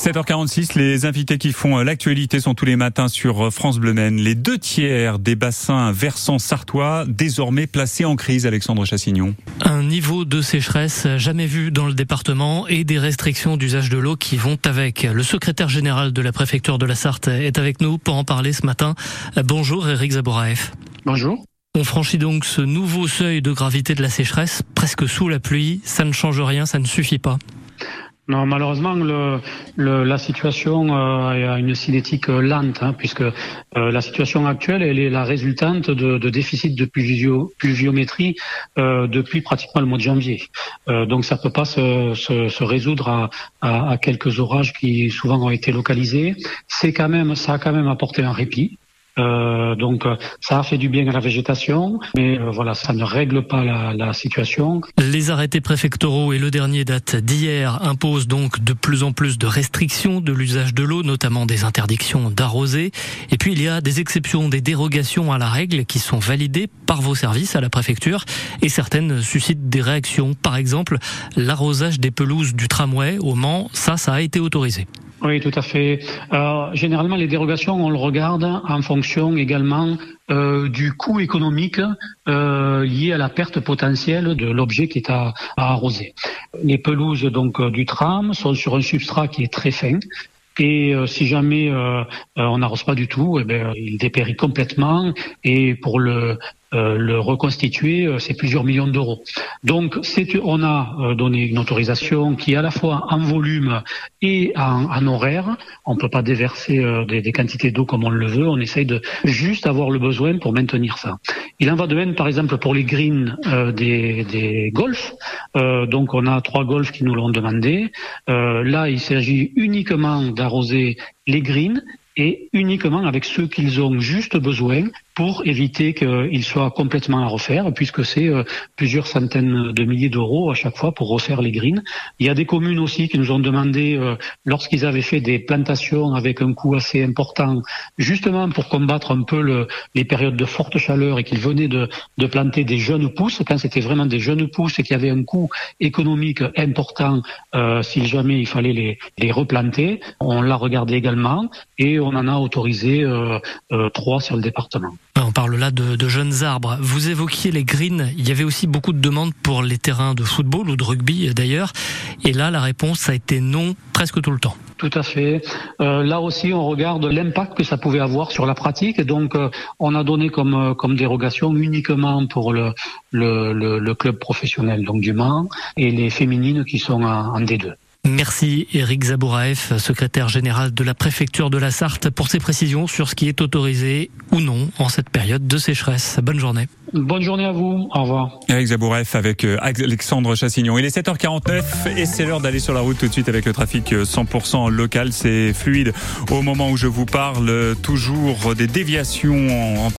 7h46, les invités qui font l'actualité sont tous les matins sur France Bleu Maine. Les deux tiers des bassins versants sartois désormais placés en crise, Alexandre Chassignon. Un niveau de sécheresse jamais vu dans le département et des restrictions d'usage de l'eau qui vont avec. Le secrétaire général de la préfecture de la Sarthe est avec nous pour en parler ce matin. Bonjour Eric Zaboraef. Bonjour. On franchit donc ce nouveau seuil de gravité de la sécheresse, presque sous la pluie. Ça ne change rien, ça ne suffit pas. Malheureusement, la situation euh, a une cinétique euh, lente, hein, puisque euh, la situation actuelle, elle est la résultante de, de déficit de pluvio, pluviométrie depuis pratiquement le mois de janvier. donc, ça peut pas se, résoudre à, à, à, quelques orages qui souvent ont été localisés. C'est quand même, ça a quand même apporté un répit. Euh, donc ça a fait du bien à la végétation, mais euh, voilà, ça ne règle pas la, situation. Les arrêtés préfectoraux et le dernier date d'hier imposent donc de plus en plus de restrictions de l'usage de l'eau, notamment des interdictions d'arroser. Et puis il y a des exceptions, des dérogations à la règle qui sont validées par vos services à la préfecture et certaines suscitent des réactions. Par exemple, l'arrosage des pelouses du tramway au Mans, ça, ça a été autorisé. Oui, tout à fait. Euh, généralement, les dérogations, on le regarde en fonction également euh, du coût économique euh, lié à la perte potentielle de l'objet qui est à, à, arroser. Les pelouses donc du tram sont sur un substrat qui est très fin. Et euh, si jamais euh, on n'arrose pas du tout, eh bien, il dépérit complètement. Et pour le euh, le reconstituer, euh, c'est plusieurs millions d'euros. Donc, on a euh, donné une autorisation qui est à la fois en volume et en, horaire. On ne peut pas déverser des, des, quantités d'eau comme on le veut. On essaye de juste avoir le besoin pour maintenir ça. Il en va de même, par exemple, pour les greens des, des golfs. donc, on a trois golfs qui nous l'ont demandé. là, il s'agit uniquement d'arroser les greens et uniquement avec ceux qu'ils ont juste besoin pour éviter qu'ils soient complètement à refaire, puisque c'est euh, plusieurs centaines de milliers d'euros à chaque fois pour refaire les greens. Il y a des communes aussi qui nous ont demandé, euh, lorsqu'ils avaient fait des plantations avec un coût assez important, justement pour combattre un peu le, les périodes de forte chaleur et qu'ils venaient de, de, planter des jeunes pousses, quand c'était vraiment des jeunes pousses et qu'il y avait un coût économique important euh, si jamais il fallait les, les replanter, on l'a regardé également et on en a autorisé euh, euh, trois sur le département. On parle là de, jeunes arbres. Vous évoquiez les greens. Il y avait aussi beaucoup de demandes pour les terrains de football ou de rugby d'ailleurs. Et là, la réponse a été non presque tout le temps. Tout à fait. Euh, là aussi, on regarde l'impact que ça pouvait avoir sur la pratique. Donc, euh, on a donné comme, euh, dérogation uniquement pour le, club professionnel donc du Mans et les féminines qui sont en D2. Merci Eric Zabouraef, secrétaire général de la préfecture de la Sarthe, pour ces précisions sur ce qui est autorisé ou non en cette période de sécheresse. Bonne journée. Bonne journée à vous. Au revoir. Eric Zabouraef avec euh, Alexandre Chassignon. Il est 7h49 et c'est l'heure d'aller sur la route tout de suite avec le trafic 100% euh, local. C'est fluide au moment où je vous parle. Toujours des déviations en